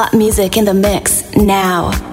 Hot music in the mix now.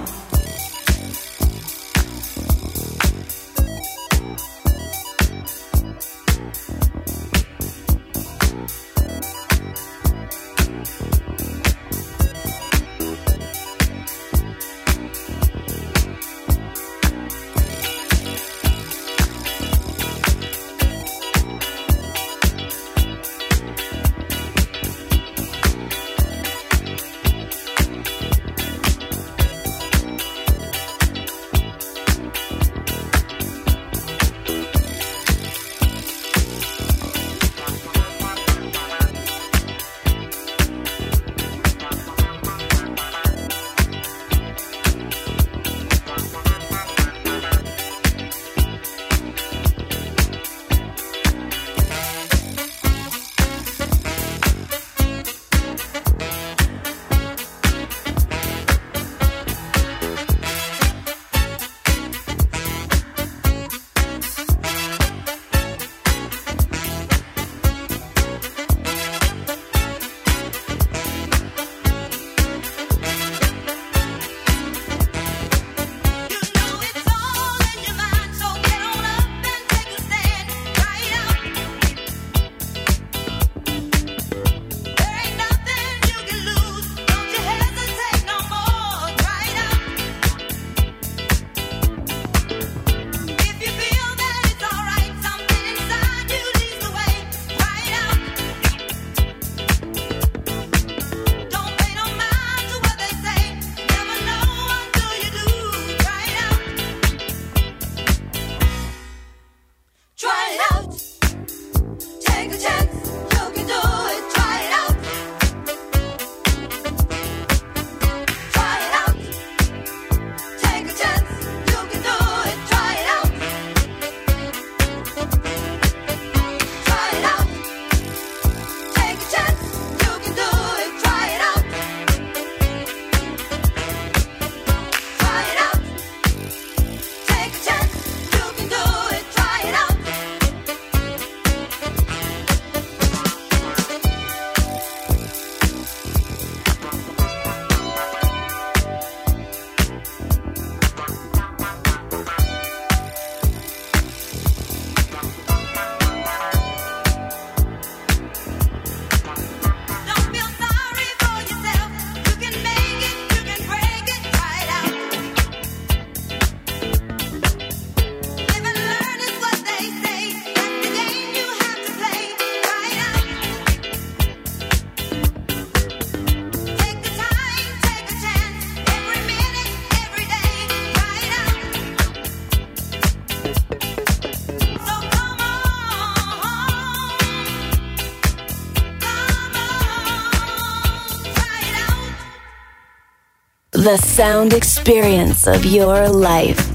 The sound experience of your life.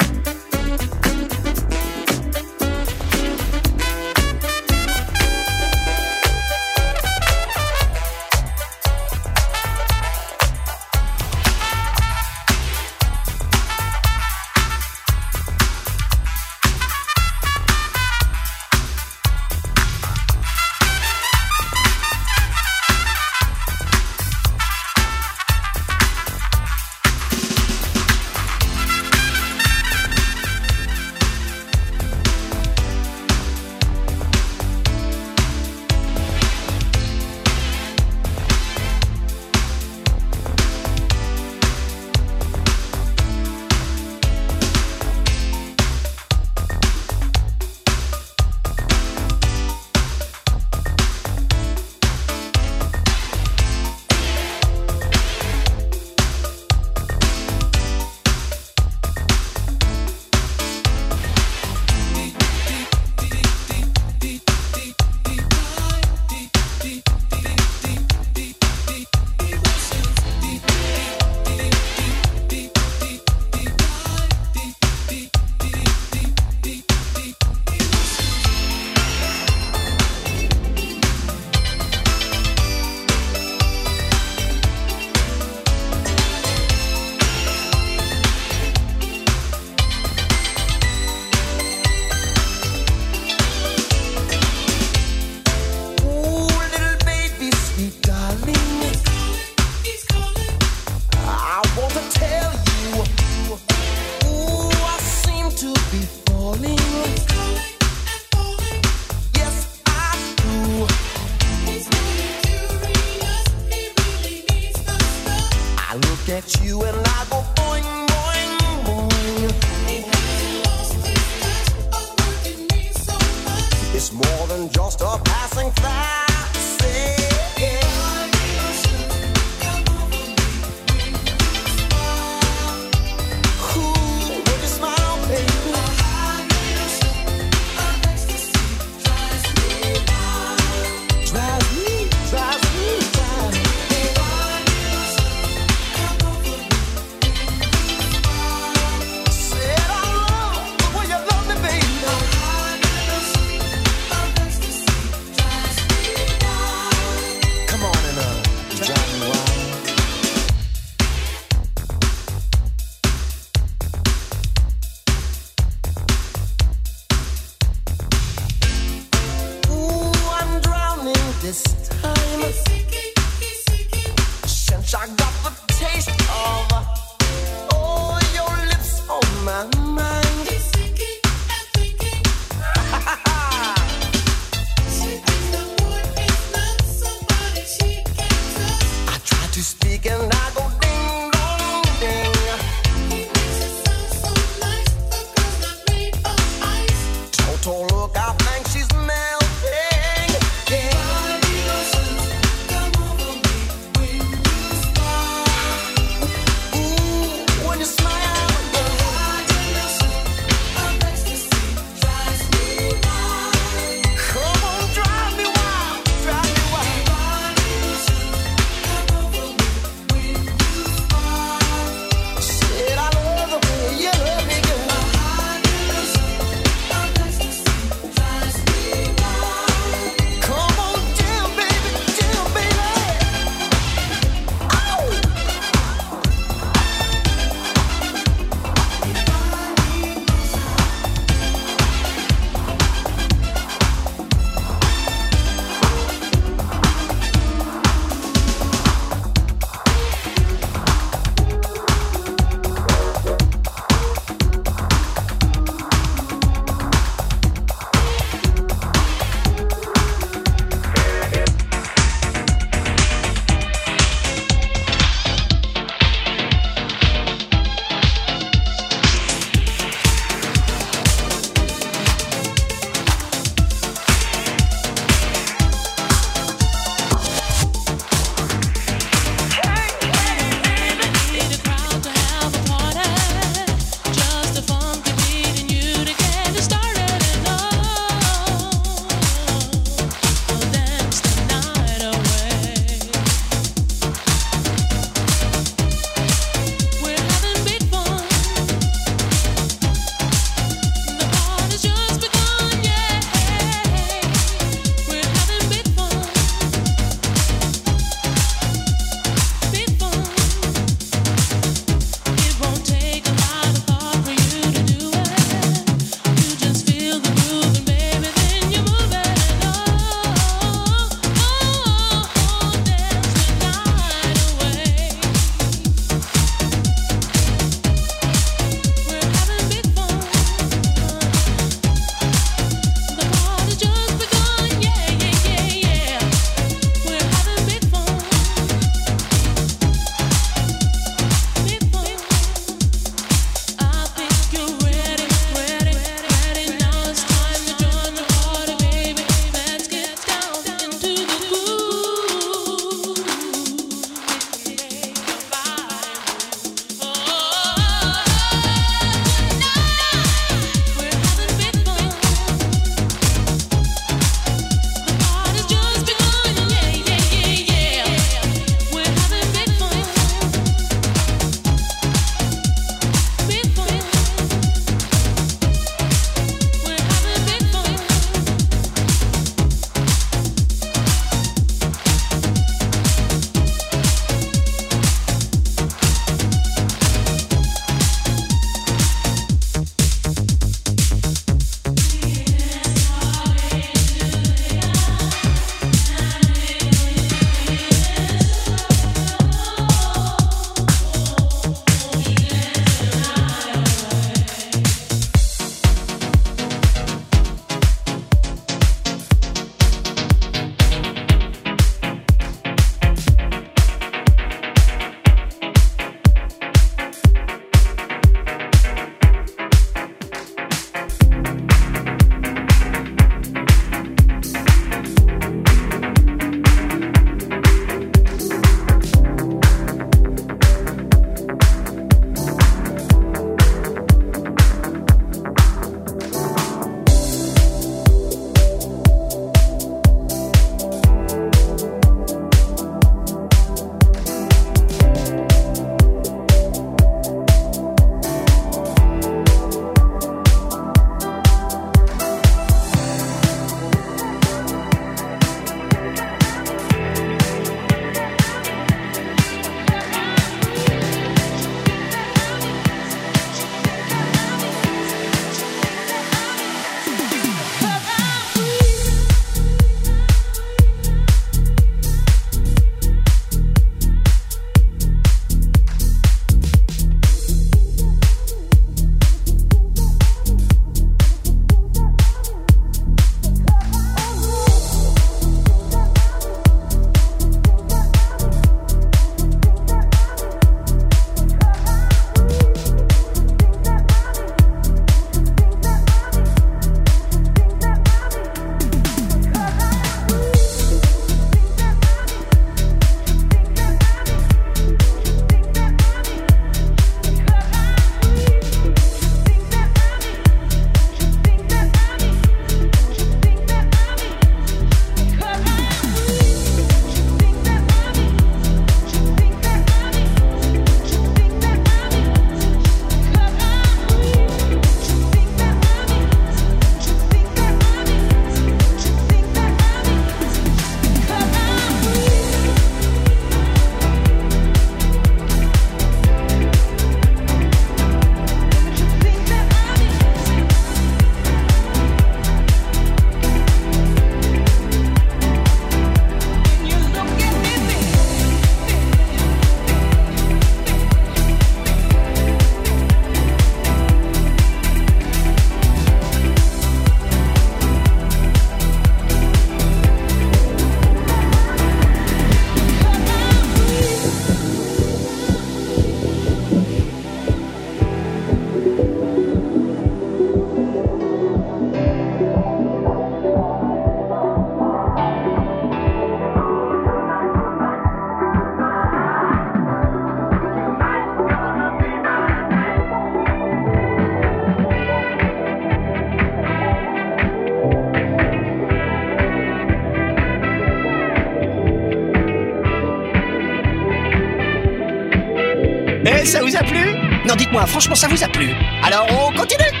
Dites-moi, franchement, ça vous a plu. Alors, on continue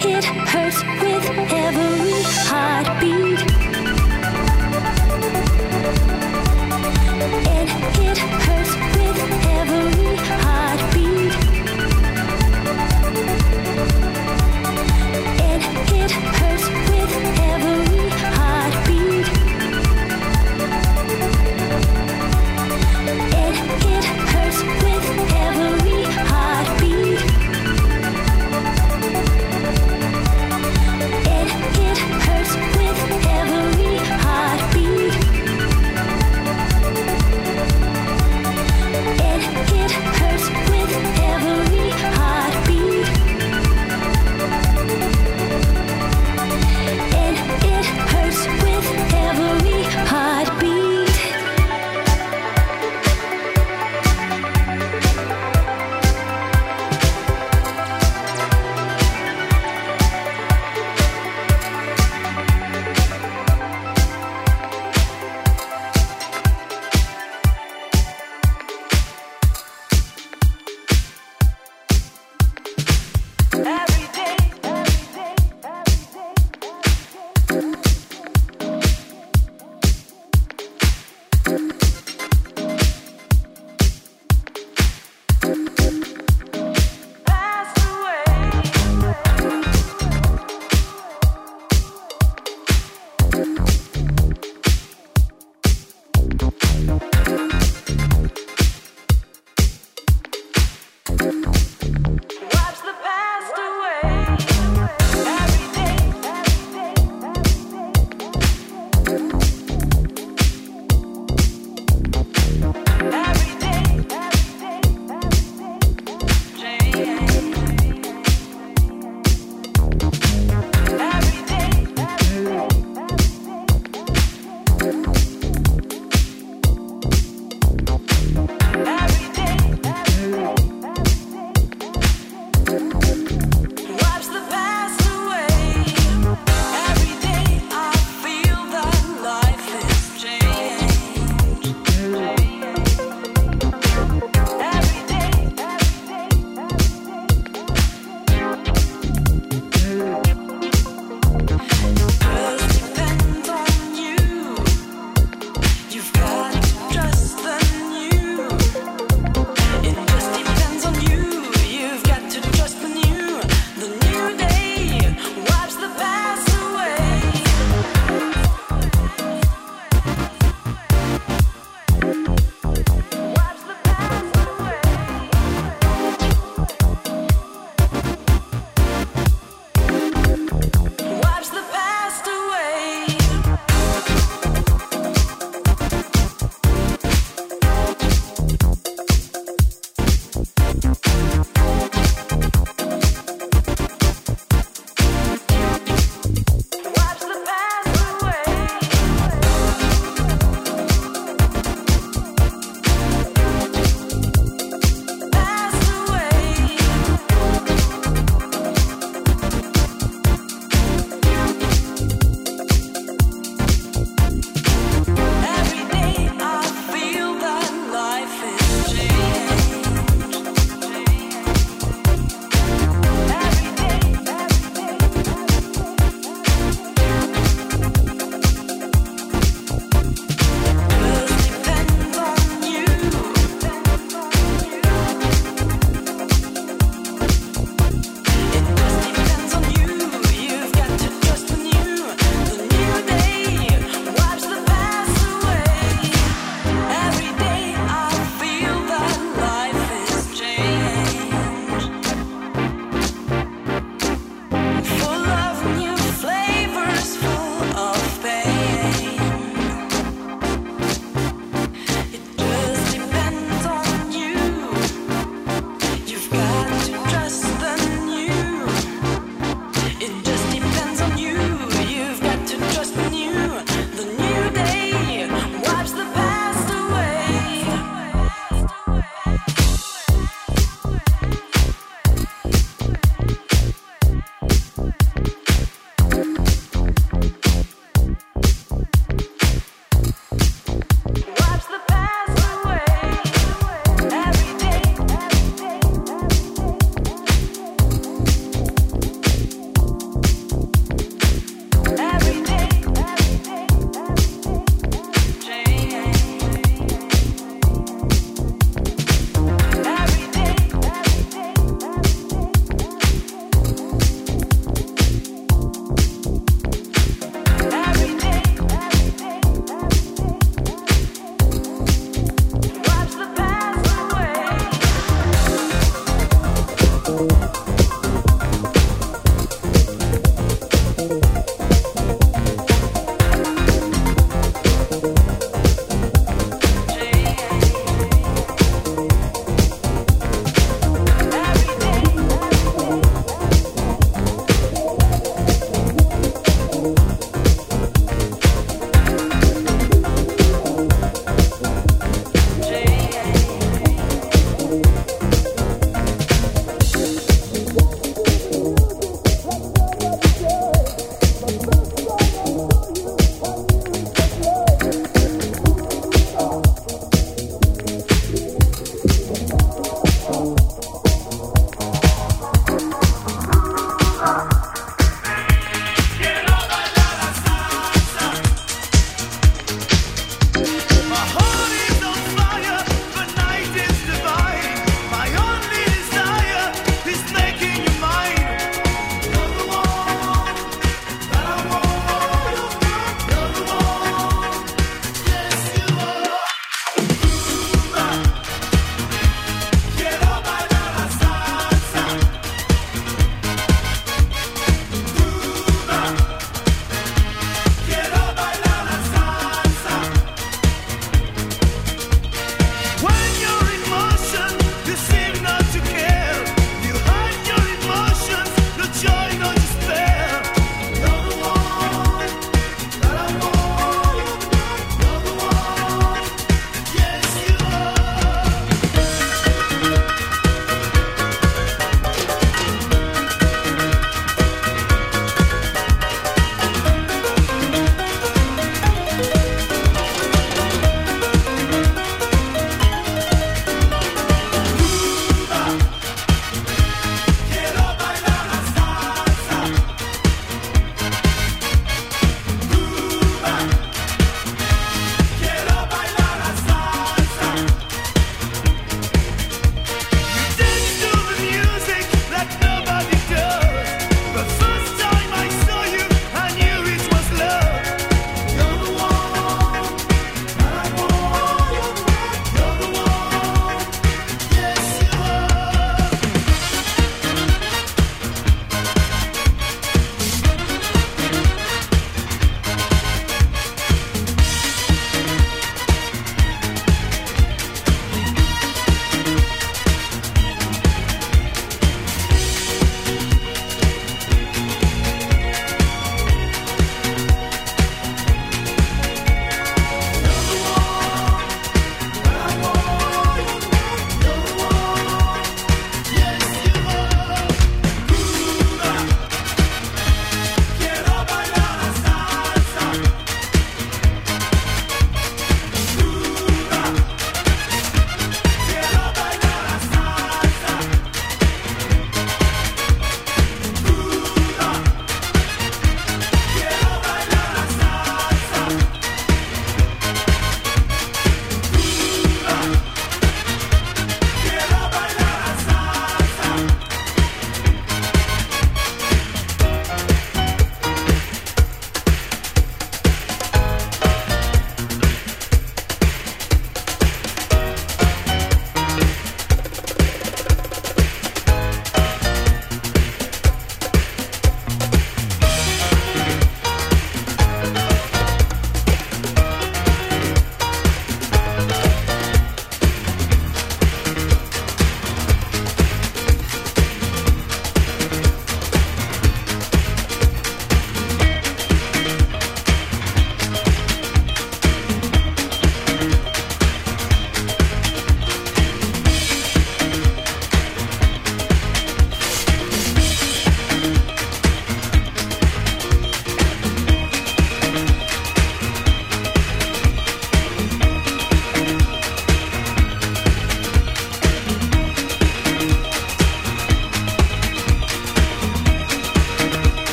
it hurts with every heartbeat.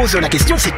pose la question, c'est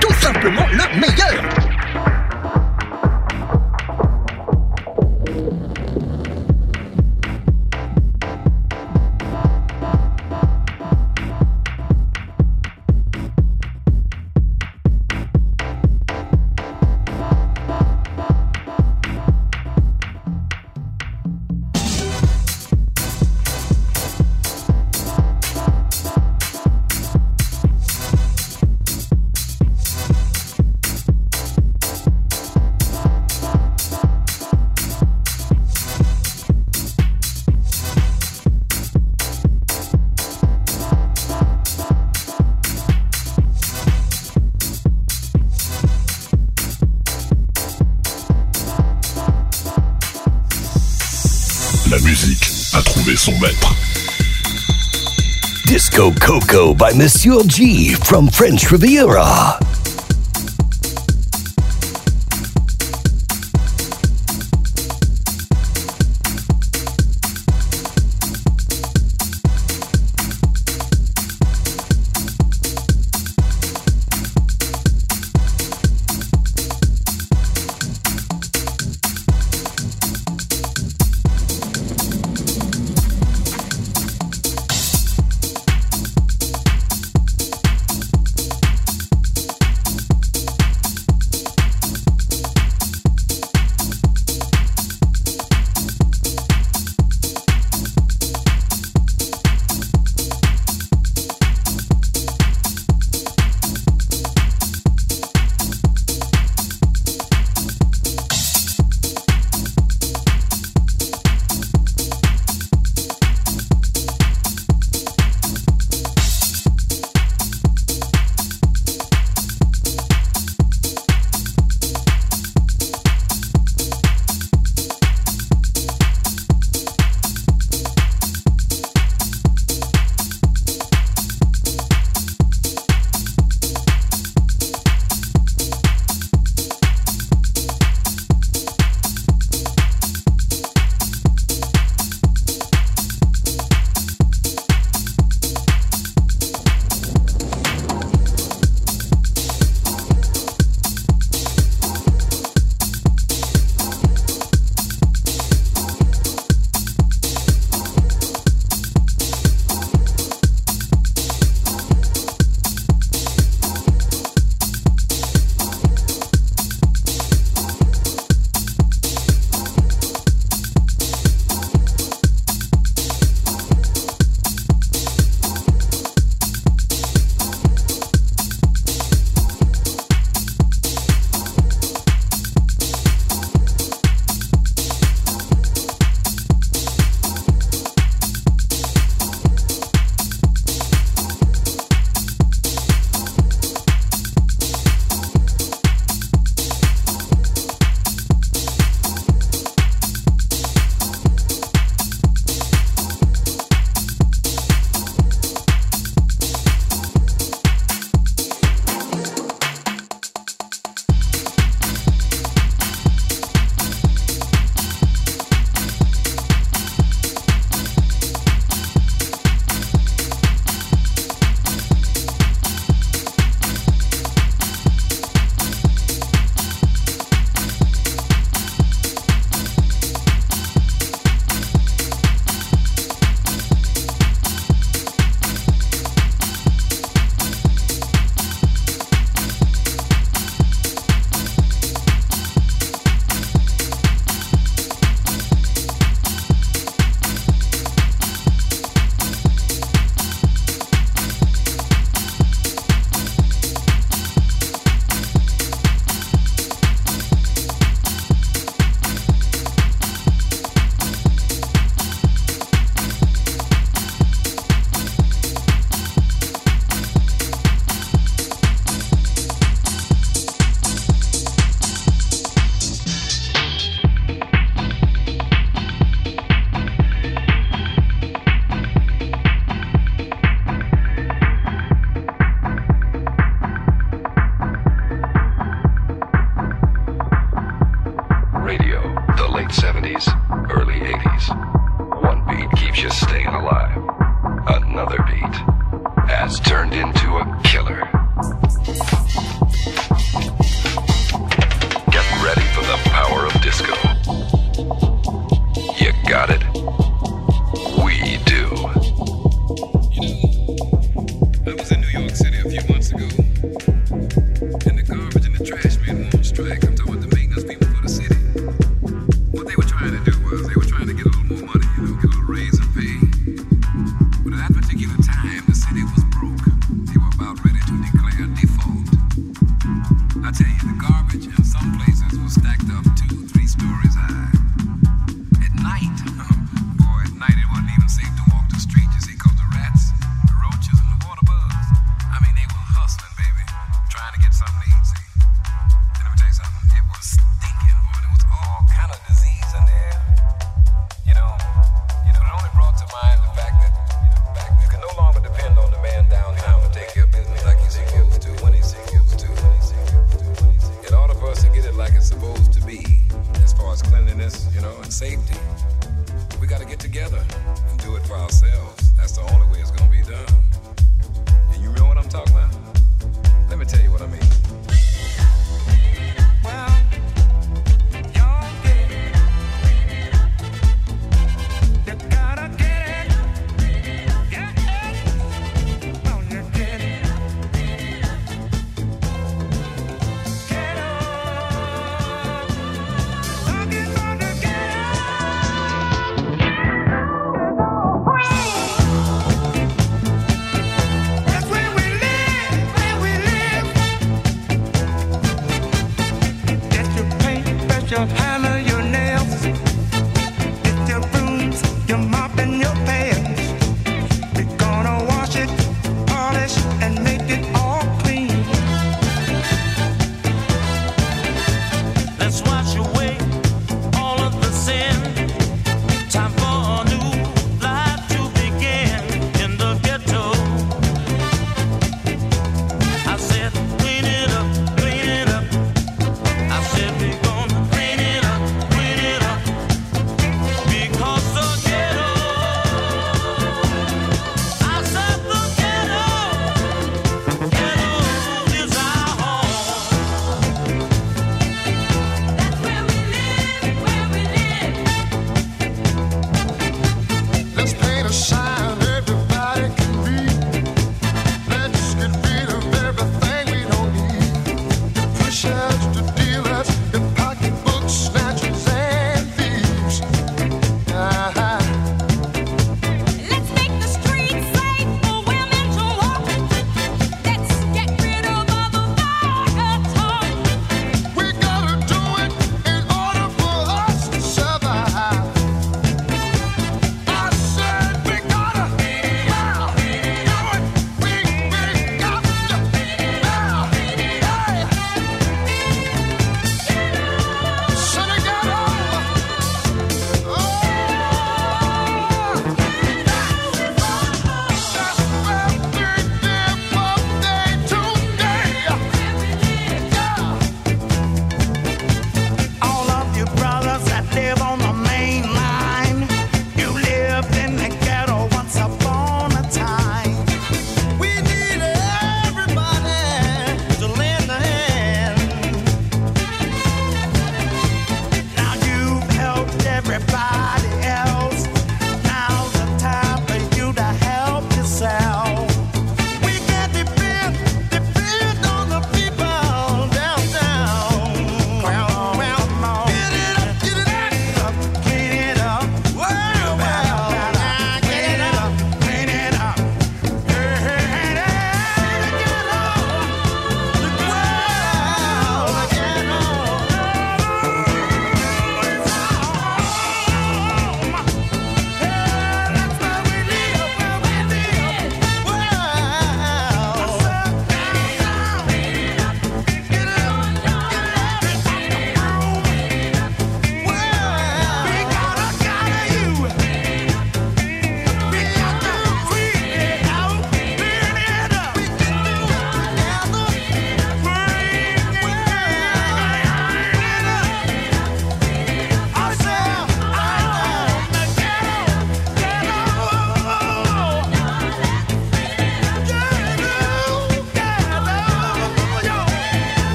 La musique a trouvé son maître. Disco Coco by Monsieur G from French Riviera.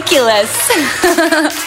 Ridiculous.